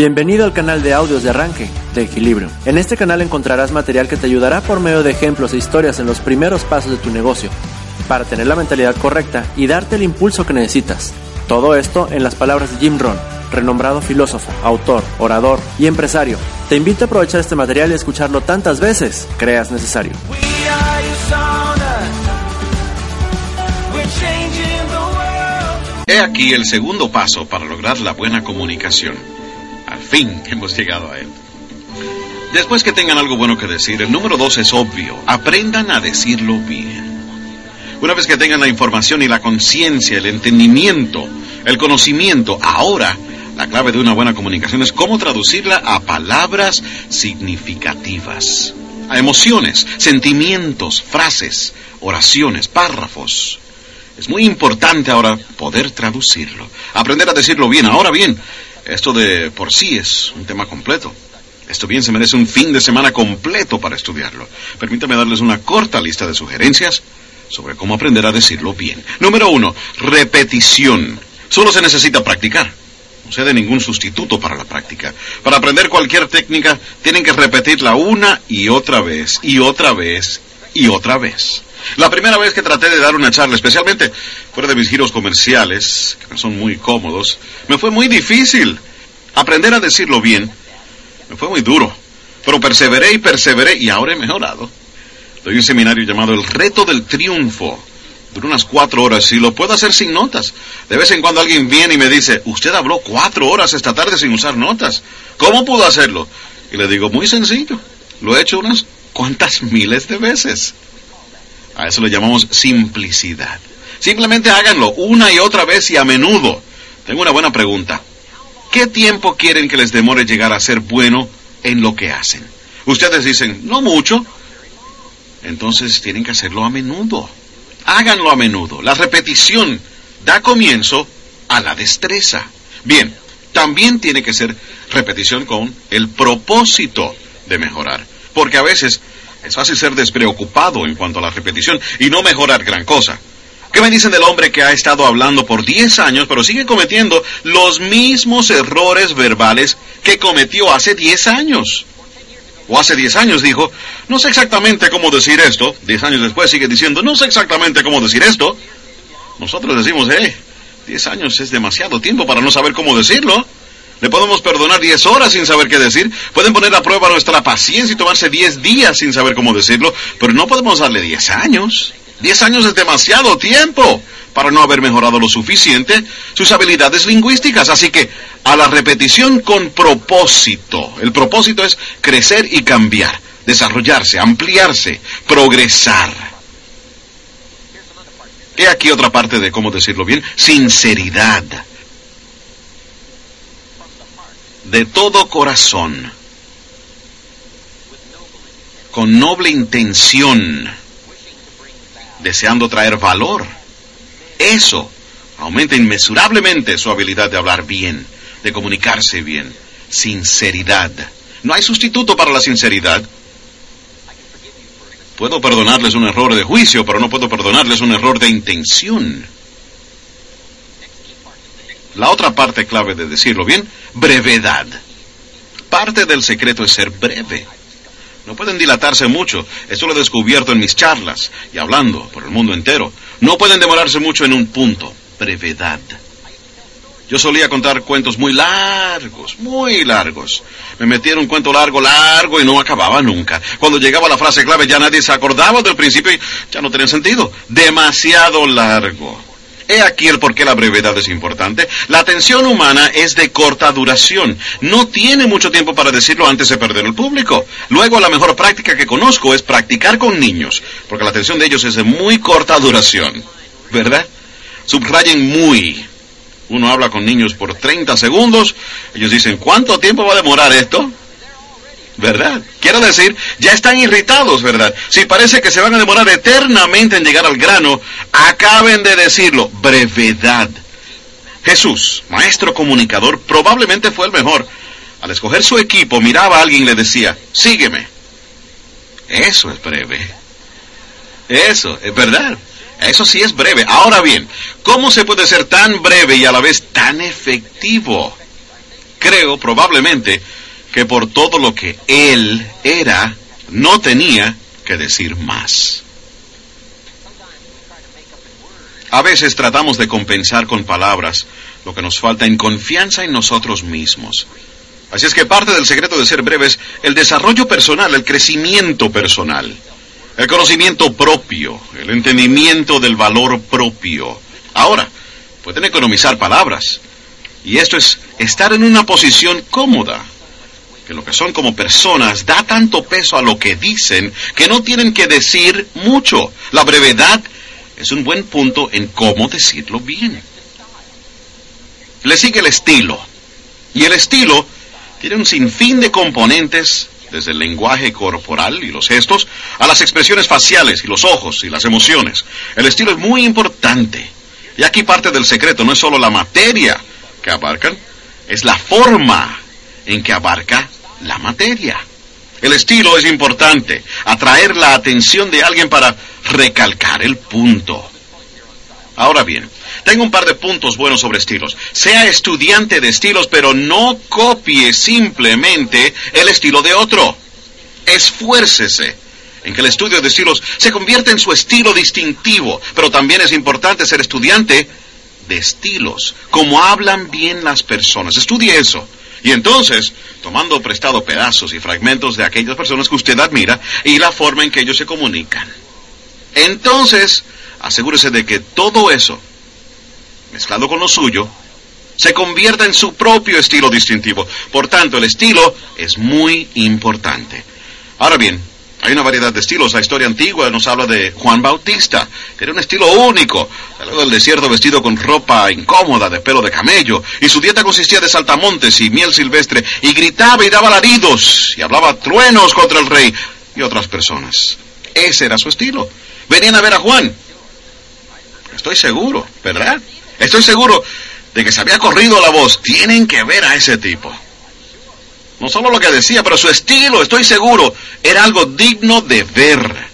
Bienvenido al canal de audios de arranque de Equilibrio. En este canal encontrarás material que te ayudará por medio de ejemplos e historias en los primeros pasos de tu negocio, para tener la mentalidad correcta y darte el impulso que necesitas. Todo esto en las palabras de Jim Rohn, renombrado filósofo, autor, orador y empresario. Te invito a aprovechar este material y escucharlo tantas veces creas necesario. He aquí el segundo paso para lograr la buena comunicación. Al fin hemos llegado a él. Después que tengan algo bueno que decir, el número dos es obvio. Aprendan a decirlo bien. Una vez que tengan la información y la conciencia, el entendimiento, el conocimiento, ahora la clave de una buena comunicación es cómo traducirla a palabras significativas, a emociones, sentimientos, frases, oraciones, párrafos. Es muy importante ahora poder traducirlo, aprender a decirlo bien. Ahora bien, esto de por sí es un tema completo. Esto bien se merece un fin de semana completo para estudiarlo. Permítame darles una corta lista de sugerencias sobre cómo aprender a decirlo bien. Número uno, repetición. Solo se necesita practicar. No se de ningún sustituto para la práctica. Para aprender cualquier técnica, tienen que repetirla una y otra vez, y otra vez, y otra vez. La primera vez que traté de dar una charla, especialmente fuera de mis giros comerciales, que son muy cómodos, me fue muy difícil. Aprender a decirlo bien me fue muy duro. Pero perseveré y perseveré y ahora he mejorado. Doy un seminario llamado El Reto del Triunfo. Dura unas cuatro horas y lo puedo hacer sin notas. De vez en cuando alguien viene y me dice, usted habló cuatro horas esta tarde sin usar notas. ¿Cómo pudo hacerlo? Y le digo, muy sencillo. Lo he hecho unas cuantas miles de veces. A eso le llamamos simplicidad. Simplemente háganlo una y otra vez y a menudo. Tengo una buena pregunta. ¿Qué tiempo quieren que les demore llegar a ser bueno en lo que hacen? Ustedes dicen, no mucho. Entonces tienen que hacerlo a menudo. Háganlo a menudo. La repetición da comienzo a la destreza. Bien, también tiene que ser repetición con el propósito de mejorar. Porque a veces es fácil ser despreocupado en cuanto a la repetición y no mejorar gran cosa. ¿Qué me dicen del hombre que ha estado hablando por 10 años, pero sigue cometiendo los mismos errores verbales que cometió hace 10 años? O hace 10 años dijo, no sé exactamente cómo decir esto. 10 años después sigue diciendo, no sé exactamente cómo decir esto. Nosotros decimos, eh, 10 años es demasiado tiempo para no saber cómo decirlo. Le podemos perdonar 10 horas sin saber qué decir. Pueden poner a prueba nuestra paciencia y tomarse 10 días sin saber cómo decirlo. Pero no podemos darle 10 años. 10 años es demasiado tiempo para no haber mejorado lo suficiente sus habilidades lingüísticas. Así que a la repetición con propósito. El propósito es crecer y cambiar, desarrollarse, ampliarse, progresar. He aquí otra parte de cómo decirlo bien. Sinceridad. De todo corazón, con noble intención, deseando traer valor. Eso aumenta inmesurablemente su habilidad de hablar bien, de comunicarse bien. Sinceridad. No hay sustituto para la sinceridad. Puedo perdonarles un error de juicio, pero no puedo perdonarles un error de intención. La otra parte clave de decirlo bien, brevedad. Parte del secreto es ser breve. No pueden dilatarse mucho. Esto lo he descubierto en mis charlas y hablando por el mundo entero. No pueden demorarse mucho en un punto. Brevedad. Yo solía contar cuentos muy largos, muy largos. Me metía en un cuento largo, largo y no acababa nunca. Cuando llegaba la frase clave ya nadie se acordaba del principio y ya no tenía sentido. Demasiado largo. He aquí el por qué la brevedad es importante. La atención humana es de corta duración. No tiene mucho tiempo para decirlo antes de perder el público. Luego, la mejor práctica que conozco es practicar con niños, porque la atención de ellos es de muy corta duración. ¿Verdad? Subrayen muy. Uno habla con niños por 30 segundos. Ellos dicen, ¿cuánto tiempo va a demorar esto? ¿Verdad? Quiero decir, ya están irritados, ¿verdad? Si parece que se van a demorar eternamente en llegar al grano, acaben de decirlo, brevedad. Jesús, maestro comunicador, probablemente fue el mejor. Al escoger su equipo, miraba a alguien y le decía, sígueme. Eso es breve. Eso, es verdad. Eso sí es breve. Ahora bien, ¿cómo se puede ser tan breve y a la vez tan efectivo? creo probablemente que por todo lo que él era, no tenía que decir más. A veces tratamos de compensar con palabras lo que nos falta en confianza en nosotros mismos. Así es que parte del secreto de ser breve es el desarrollo personal, el crecimiento personal, el conocimiento propio, el entendimiento del valor propio. Ahora, pueden economizar palabras. Y esto es estar en una posición cómoda, que lo que son como personas da tanto peso a lo que dicen que no tienen que decir mucho. La brevedad es un buen punto en cómo decirlo bien. Le sigue el estilo. Y el estilo tiene un sinfín de componentes, desde el lenguaje corporal y los gestos, a las expresiones faciales y los ojos y las emociones. El estilo es muy importante. Y aquí parte del secreto, no es solo la materia que abarcan, es la forma en que abarca la materia. El estilo es importante, atraer la atención de alguien para recalcar el punto. Ahora bien, tengo un par de puntos buenos sobre estilos. Sea estudiante de estilos, pero no copie simplemente el estilo de otro. Esfuércese en que el estudio de estilos se convierta en su estilo distintivo, pero también es importante ser estudiante de estilos, como hablan bien las personas. Estudie eso. Y entonces, tomando prestado pedazos y fragmentos de aquellas personas que usted admira y la forma en que ellos se comunican. Entonces, asegúrese de que todo eso mezclado con lo suyo, se convierta en su propio estilo distintivo. Por tanto, el estilo es muy importante. Ahora bien, hay una variedad de estilos. La historia antigua nos habla de Juan Bautista, que era un estilo único. Salió del desierto vestido con ropa incómoda de pelo de camello, y su dieta consistía de saltamontes y miel silvestre, y gritaba y daba alaridos, y hablaba truenos contra el rey y otras personas. Ese era su estilo. Venían a ver a Juan. Estoy seguro, ¿verdad? Estoy seguro de que se había corrido la voz. Tienen que ver a ese tipo. No solo lo que decía, pero su estilo, estoy seguro, era algo digno de ver.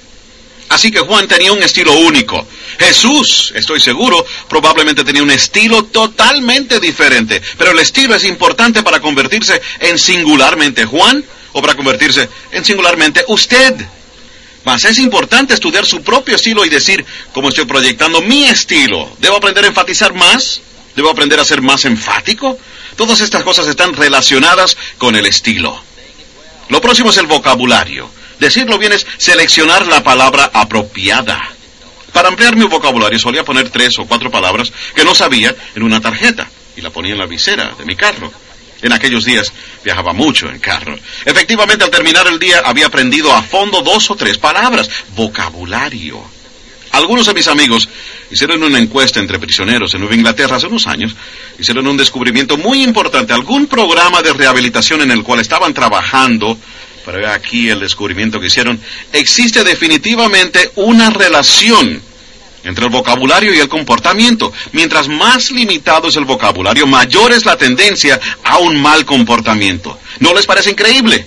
Así que Juan tenía un estilo único. Jesús, estoy seguro, probablemente tenía un estilo totalmente diferente. Pero el estilo es importante para convertirse en singularmente Juan o para convertirse en singularmente usted. Mas es importante estudiar su propio estilo y decir, cómo estoy proyectando mi estilo. ¿Debo aprender a enfatizar más? ¿Debo aprender a ser más enfático? Todas estas cosas están relacionadas con el estilo. Lo próximo es el vocabulario. Decirlo bien es seleccionar la palabra apropiada. Para ampliar mi vocabulario solía poner tres o cuatro palabras que no sabía en una tarjeta y la ponía en la visera de mi carro. En aquellos días viajaba mucho en carro. Efectivamente, al terminar el día había aprendido a fondo dos o tres palabras. Vocabulario. Algunos de mis amigos hicieron una encuesta entre prisioneros en Nueva Inglaterra hace unos años. Hicieron un descubrimiento muy importante. Algún programa de rehabilitación en el cual estaban trabajando. Pero aquí el descubrimiento que hicieron. Existe definitivamente una relación entre el vocabulario y el comportamiento. Mientras más limitado es el vocabulario, mayor es la tendencia a un mal comportamiento. ¿No les parece increíble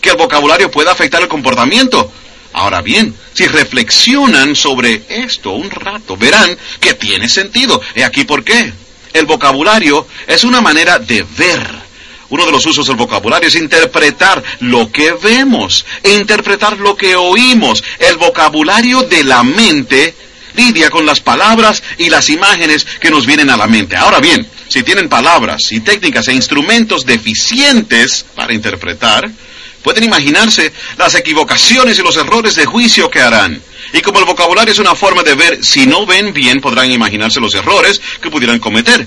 que el vocabulario pueda afectar el comportamiento? Ahora bien, si reflexionan sobre esto un rato, verán que tiene sentido. ¿Y aquí por qué? El vocabulario es una manera de ver. Uno de los usos del vocabulario es interpretar lo que vemos e interpretar lo que oímos. El vocabulario de la mente lidia con las palabras y las imágenes que nos vienen a la mente. Ahora bien, si tienen palabras y técnicas e instrumentos deficientes para interpretar, pueden imaginarse las equivocaciones y los errores de juicio que harán. Y como el vocabulario es una forma de ver, si no ven bien podrán imaginarse los errores que pudieran cometer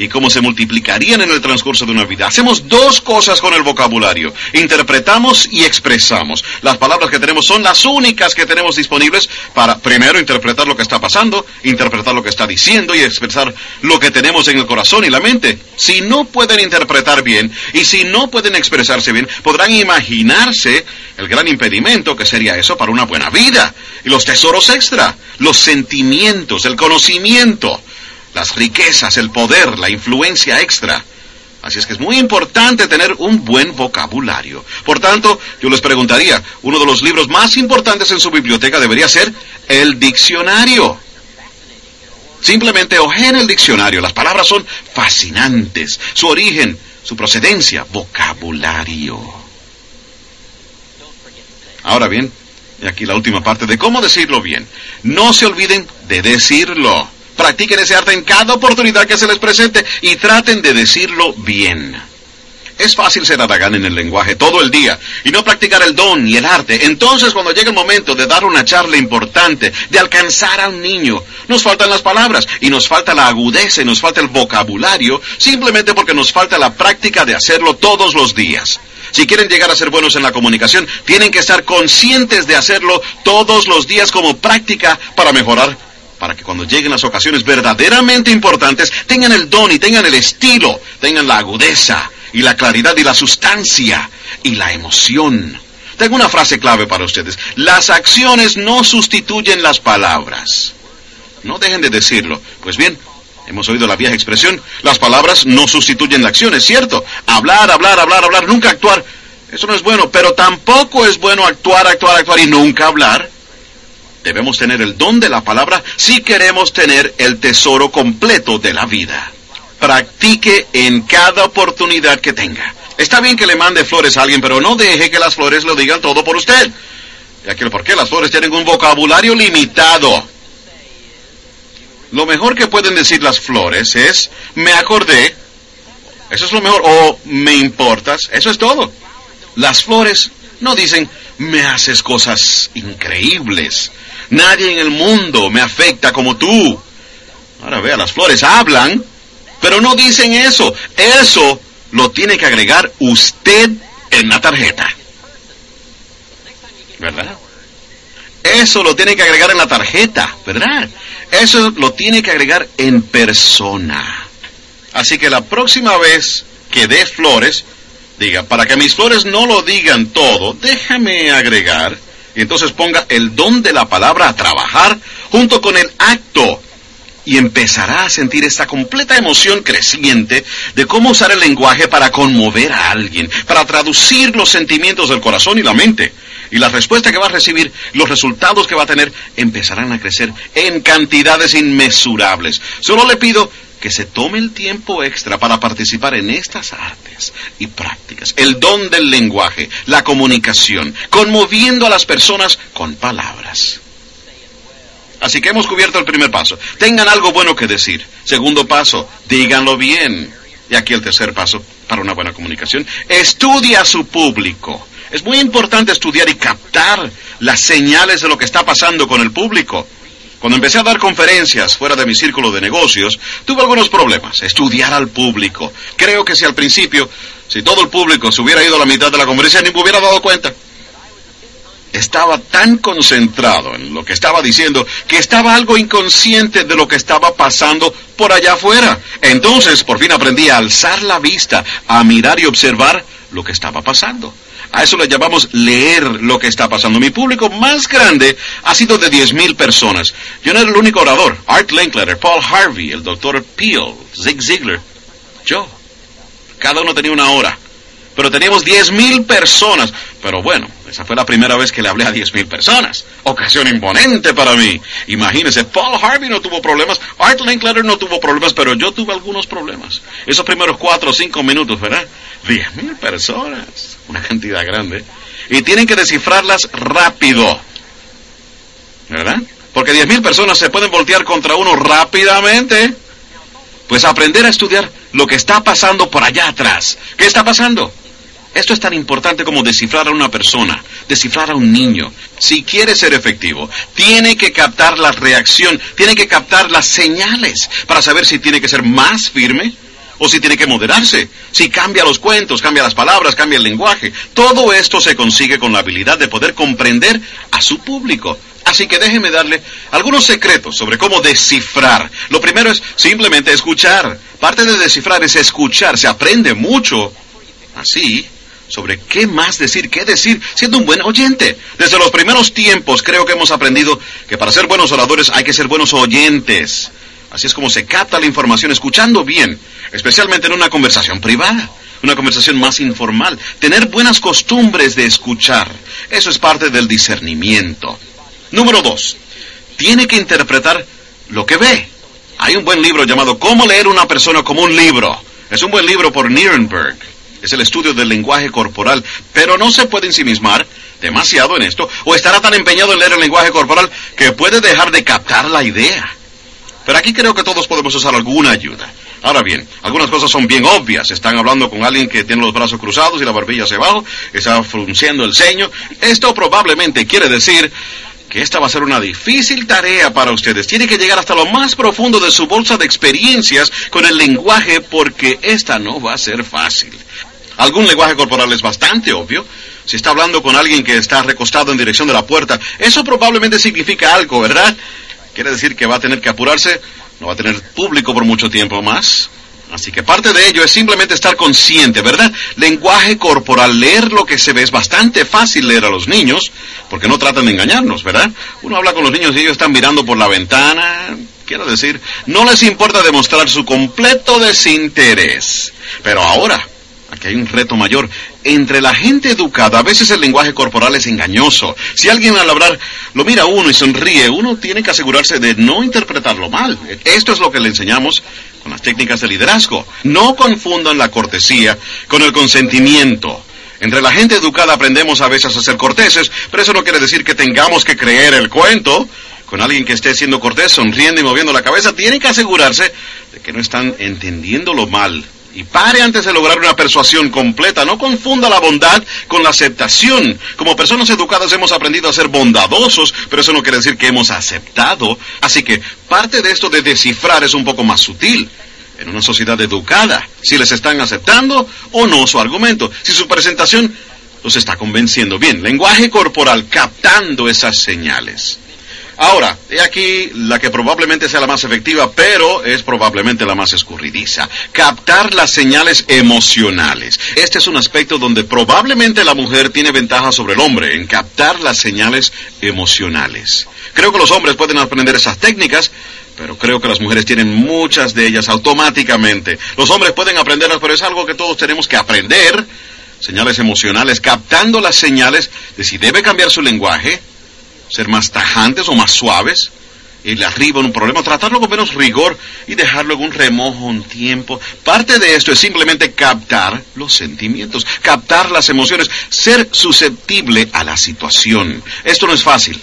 y cómo se multiplicarían en el transcurso de una vida. Hacemos dos cosas con el vocabulario. Interpretamos y expresamos. Las palabras que tenemos son las únicas que tenemos disponibles para, primero, interpretar lo que está pasando, interpretar lo que está diciendo y expresar lo que tenemos en el corazón y la mente. Si no pueden interpretar bien y si no pueden expresarse bien, podrán imaginarse el gran impedimento que sería eso para una buena vida. Y los tesoros extra, los sentimientos, el conocimiento las riquezas, el poder, la influencia extra. Así es que es muy importante tener un buen vocabulario. Por tanto, yo les preguntaría, uno de los libros más importantes en su biblioteca debería ser el diccionario. Simplemente ojeen el diccionario. Las palabras son fascinantes. Su origen, su procedencia, vocabulario. Ahora bien, y aquí la última parte de cómo decirlo bien. No se olviden de decirlo. Practiquen ese arte en cada oportunidad que se les presente y traten de decirlo bien. Es fácil ser aragán en el lenguaje todo el día y no practicar el don y el arte. Entonces, cuando llega el momento de dar una charla importante, de alcanzar a un niño, nos faltan las palabras y nos falta la agudeza y nos falta el vocabulario, simplemente porque nos falta la práctica de hacerlo todos los días. Si quieren llegar a ser buenos en la comunicación, tienen que estar conscientes de hacerlo todos los días como práctica para mejorar, para que cuando lleguen las ocasiones verdaderamente importantes, tengan el don y tengan el estilo, tengan la agudeza y la claridad y la sustancia y la emoción. Tengo una frase clave para ustedes. Las acciones no sustituyen las palabras. No dejen de decirlo. Pues bien, hemos oído la vieja expresión, las palabras no sustituyen la acción, es cierto. Hablar, hablar, hablar, hablar, nunca actuar. Eso no es bueno, pero tampoco es bueno actuar, actuar, actuar y nunca hablar. Debemos tener el don de la palabra si queremos tener el tesoro completo de la vida practique en cada oportunidad que tenga. Está bien que le mande flores a alguien, pero no deje que las flores lo digan todo por usted. Ya que por qué las flores tienen un vocabulario limitado. Lo mejor que pueden decir las flores es me acordé. Eso es lo mejor. O me importas. Eso es todo. Las flores no dicen me haces cosas increíbles. Nadie en el mundo me afecta como tú. Ahora vea, las flores hablan, pero no dicen eso. Eso lo tiene que agregar usted en la tarjeta. ¿Verdad? Eso lo tiene que agregar en la tarjeta, ¿verdad? Eso lo tiene que agregar en persona. Así que la próxima vez que dé flores, diga, para que mis flores no lo digan todo, déjame agregar, entonces ponga el don de la palabra a trabajar junto con el acto y empezará a sentir esta completa emoción creciente de cómo usar el lenguaje para conmover a alguien, para traducir los sentimientos del corazón y la mente. Y la respuesta que va a recibir, los resultados que va a tener, empezarán a crecer en cantidades inmesurables. Solo le pido que se tome el tiempo extra para participar en estas artes y prácticas, el don del lenguaje, la comunicación, conmoviendo a las personas con palabras. Así que hemos cubierto el primer paso. Tengan algo bueno que decir. Segundo paso, díganlo bien. Y aquí el tercer paso para una buena comunicación. Estudia a su público. Es muy importante estudiar y captar las señales de lo que está pasando con el público. Cuando empecé a dar conferencias fuera de mi círculo de negocios, tuve algunos problemas. Estudiar al público. Creo que si al principio, si todo el público se hubiera ido a la mitad de la conferencia, ni me hubiera dado cuenta estaba tan concentrado en lo que estaba diciendo que estaba algo inconsciente de lo que estaba pasando por allá afuera. Entonces por fin aprendí a alzar la vista, a mirar y observar lo que estaba pasando. A eso le llamamos leer lo que está pasando. Mi público más grande ha sido de 10.000 personas. Yo no era el único orador. Art Linkletter, Paul Harvey, el doctor Peel, Zig Ziglar, yo. Cada uno tenía una hora pero teníamos 10.000 personas. Pero bueno, esa fue la primera vez que le hablé a 10.000 personas. Ocasión imponente para mí. Imagínense, Paul Harvey no tuvo problemas, Art Linkletter no tuvo problemas, pero yo tuve algunos problemas. Esos primeros 4 o 5 minutos, ¿verdad? 10.000 personas, una cantidad grande. Y tienen que descifrarlas rápido. ¿Verdad? Porque 10.000 personas se pueden voltear contra uno rápidamente. Pues aprender a estudiar lo que está pasando por allá atrás. ¿Qué está pasando? Esto es tan importante como descifrar a una persona, descifrar a un niño. Si quiere ser efectivo, tiene que captar la reacción, tiene que captar las señales para saber si tiene que ser más firme o si tiene que moderarse, si cambia los cuentos, cambia las palabras, cambia el lenguaje. Todo esto se consigue con la habilidad de poder comprender a su público. Así que déjeme darle algunos secretos sobre cómo descifrar. Lo primero es simplemente escuchar. Parte de descifrar es escuchar. Se aprende mucho así sobre qué más decir, qué decir, siendo un buen oyente. Desde los primeros tiempos creo que hemos aprendido que para ser buenos oradores hay que ser buenos oyentes. Así es como se capta la información escuchando bien, especialmente en una conversación privada, una conversación más informal. Tener buenas costumbres de escuchar, eso es parte del discernimiento. Número dos, tiene que interpretar lo que ve. Hay un buen libro llamado Cómo leer una persona como un libro. Es un buen libro por Nierenberg. Es el estudio del lenguaje corporal, pero no se puede ensimismar demasiado en esto, o estará tan empeñado en leer el lenguaje corporal que puede dejar de captar la idea. Pero aquí creo que todos podemos usar alguna ayuda. Ahora bien, algunas cosas son bien obvias. Están hablando con alguien que tiene los brazos cruzados y la barbilla hacia abajo, está frunciendo el ceño. Esto probablemente quiere decir que esta va a ser una difícil tarea para ustedes. Tiene que llegar hasta lo más profundo de su bolsa de experiencias con el lenguaje porque esta no va a ser fácil. Algún lenguaje corporal es bastante obvio. Si está hablando con alguien que está recostado en dirección de la puerta, eso probablemente significa algo, ¿verdad? Quiere decir que va a tener que apurarse, no va a tener público por mucho tiempo más. Así que parte de ello es simplemente estar consciente, ¿verdad? Lenguaje corporal, leer lo que se ve es bastante fácil leer a los niños, porque no tratan de engañarnos, ¿verdad? Uno habla con los niños y ellos están mirando por la ventana, quiero decir, no les importa demostrar su completo desinterés. Pero ahora, aquí hay un reto mayor. Entre la gente educada, a veces el lenguaje corporal es engañoso. Si alguien al hablar lo mira uno y sonríe, uno tiene que asegurarse de no interpretarlo mal. Esto es lo que le enseñamos con las técnicas de liderazgo. No confundan la cortesía con el consentimiento. Entre la gente educada aprendemos a veces a ser corteses, pero eso no quiere decir que tengamos que creer el cuento. Con alguien que esté siendo cortés, sonriendo y moviendo la cabeza, tiene que asegurarse de que no están entendiéndolo mal. Y pare antes de lograr una persuasión completa. No confunda la bondad con la aceptación. Como personas educadas hemos aprendido a ser bondadosos, pero eso no quiere decir que hemos aceptado. Así que parte de esto de descifrar es un poco más sutil. En una sociedad educada, si les están aceptando o no su argumento. Si su presentación los está convenciendo. Bien, lenguaje corporal captando esas señales. Ahora, he aquí la que probablemente sea la más efectiva, pero es probablemente la más escurridiza. Captar las señales emocionales. Este es un aspecto donde probablemente la mujer tiene ventaja sobre el hombre, en captar las señales emocionales. Creo que los hombres pueden aprender esas técnicas, pero creo que las mujeres tienen muchas de ellas automáticamente. Los hombres pueden aprenderlas, pero es algo que todos tenemos que aprender. Señales emocionales, captando las señales de si debe cambiar su lenguaje, ser más tajantes o más suaves, ir arriba en un problema, tratarlo con menos rigor y dejarlo en un remojo un tiempo. Parte de esto es simplemente captar los sentimientos, captar las emociones, ser susceptible a la situación. Esto no es fácil.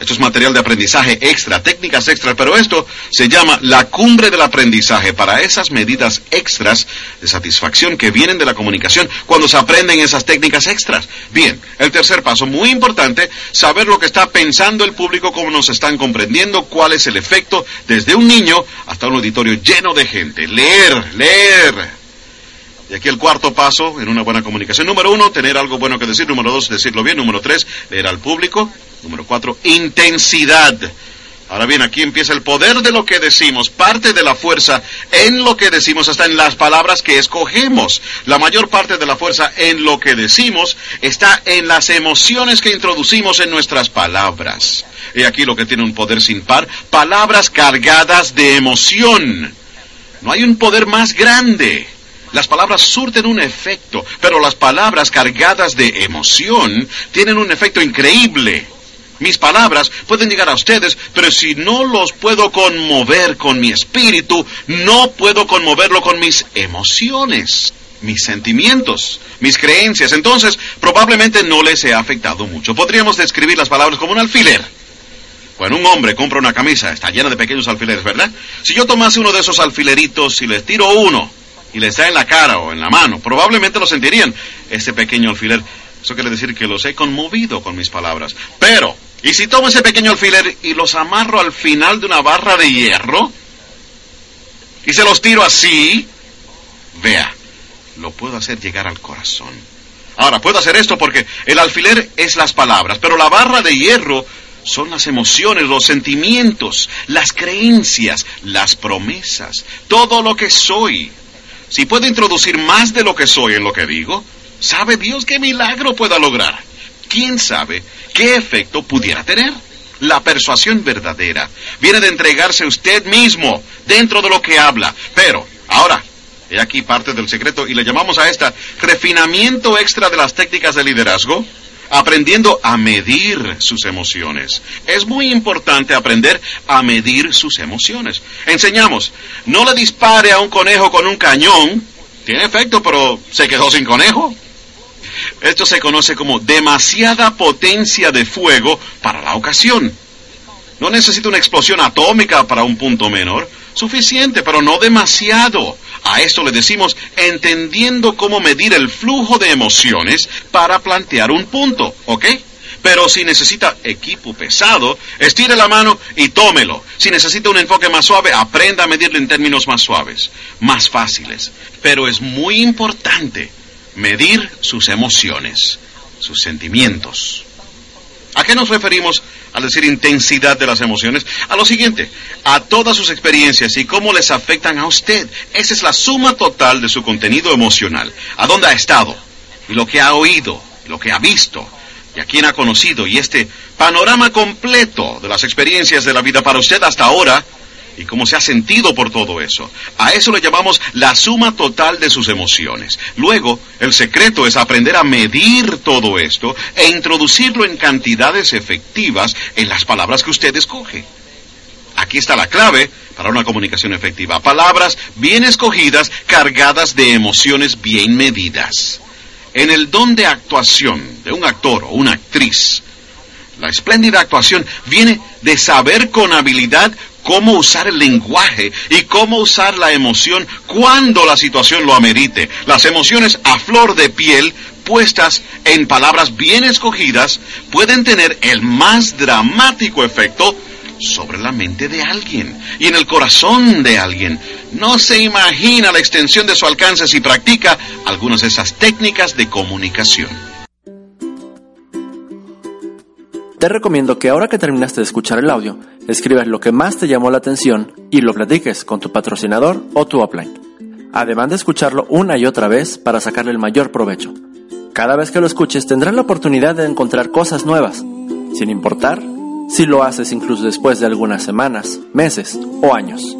Esto es material de aprendizaje extra, técnicas extras, pero esto se llama la cumbre del aprendizaje para esas medidas extras de satisfacción que vienen de la comunicación cuando se aprenden esas técnicas extras. Bien, el tercer paso, muy importante, saber lo que está pensando el público, cómo nos están comprendiendo, cuál es el efecto desde un niño hasta un auditorio lleno de gente. Leer, leer. Y aquí el cuarto paso en una buena comunicación. Número uno, tener algo bueno que decir. Número dos, decirlo bien. Número tres, leer al público. Número cuatro, intensidad. Ahora bien, aquí empieza el poder de lo que decimos, parte de la fuerza en lo que decimos, hasta en las palabras que escogemos. La mayor parte de la fuerza en lo que decimos está en las emociones que introducimos en nuestras palabras. Y aquí lo que tiene un poder sin par, palabras cargadas de emoción. No hay un poder más grande. Las palabras surten un efecto, pero las palabras cargadas de emoción tienen un efecto increíble. Mis palabras pueden llegar a ustedes, pero si no los puedo conmover con mi espíritu, no puedo conmoverlo con mis emociones, mis sentimientos, mis creencias. Entonces, probablemente no les he afectado mucho. Podríamos describir las palabras como un alfiler. Cuando un hombre compra una camisa, está llena de pequeños alfileres, ¿verdad? Si yo tomase uno de esos alfileritos y les tiro uno, y les da en la cara o en la mano, probablemente lo sentirían, ese pequeño alfiler. Eso quiere decir que los he conmovido con mis palabras. Pero, ¿y si tomo ese pequeño alfiler y los amarro al final de una barra de hierro? Y se los tiro así, vea, lo puedo hacer llegar al corazón. Ahora, puedo hacer esto porque el alfiler es las palabras, pero la barra de hierro son las emociones, los sentimientos, las creencias, las promesas, todo lo que soy. Si puedo introducir más de lo que soy en lo que digo, ¿sabe Dios qué milagro pueda lograr? ¿Quién sabe qué efecto pudiera tener? La persuasión verdadera viene de entregarse usted mismo dentro de lo que habla. Pero, ahora, he aquí parte del secreto y le llamamos a esta refinamiento extra de las técnicas de liderazgo aprendiendo a medir sus emociones. Es muy importante aprender a medir sus emociones. Enseñamos, no le dispare a un conejo con un cañón Tiene efecto, pero se quedó sin conejo. Esto se conoce como demasiada potencia de fuego para la ocasión. No necesita una explosión atómica para un punto menor. Suficiente, pero no demasiado. A esto le decimos entendiendo cómo medir el flujo de emociones para plantear un punto, ¿ok? Pero si necesita equipo pesado, estire la mano y tómelo. Si necesita un enfoque más suave, aprenda a medirlo en términos más suaves, más fáciles. Pero es muy importante medir sus emociones, sus sentimientos. ¿A qué nos referimos al decir intensidad de las emociones? A lo siguiente, a todas sus experiencias y cómo les afectan a usted. Esa es la suma total de su contenido emocional. ¿A dónde ha estado? Y lo que ha oído, lo que ha visto, y a quién ha conocido. Y este panorama completo de las experiencias de la vida para usted hasta ahora y cómo se ha sentido por todo eso. A eso le llamamos la suma total de sus emociones. Luego, el secreto es aprender a medir todo esto e introducirlo en cantidades efectivas en las palabras que usted escoge. Aquí está la clave para una comunicación efectiva. Palabras bien escogidas, cargadas de emociones bien medidas. En el don de actuación de un actor o una actriz, la espléndida actuación viene de saber con habilidad cómo usar el lenguaje y cómo usar la emoción cuando la situación lo amerite. Las emociones a flor de piel, puestas en palabras bien escogidas, pueden tener el más dramático efecto sobre la mente de alguien y en el corazón de alguien. No se imagina la extensión de su alcance si practica algunas de esas técnicas de comunicación. Te recomiendo que ahora que terminaste de escuchar el audio, escribas lo que más te llamó la atención y lo platiques con tu patrocinador o tu upline. Además de escucharlo una y otra vez para sacarle el mayor provecho. Cada vez que lo escuches tendrás la oportunidad de encontrar cosas nuevas, sin importar si lo haces incluso después de algunas semanas, meses o años.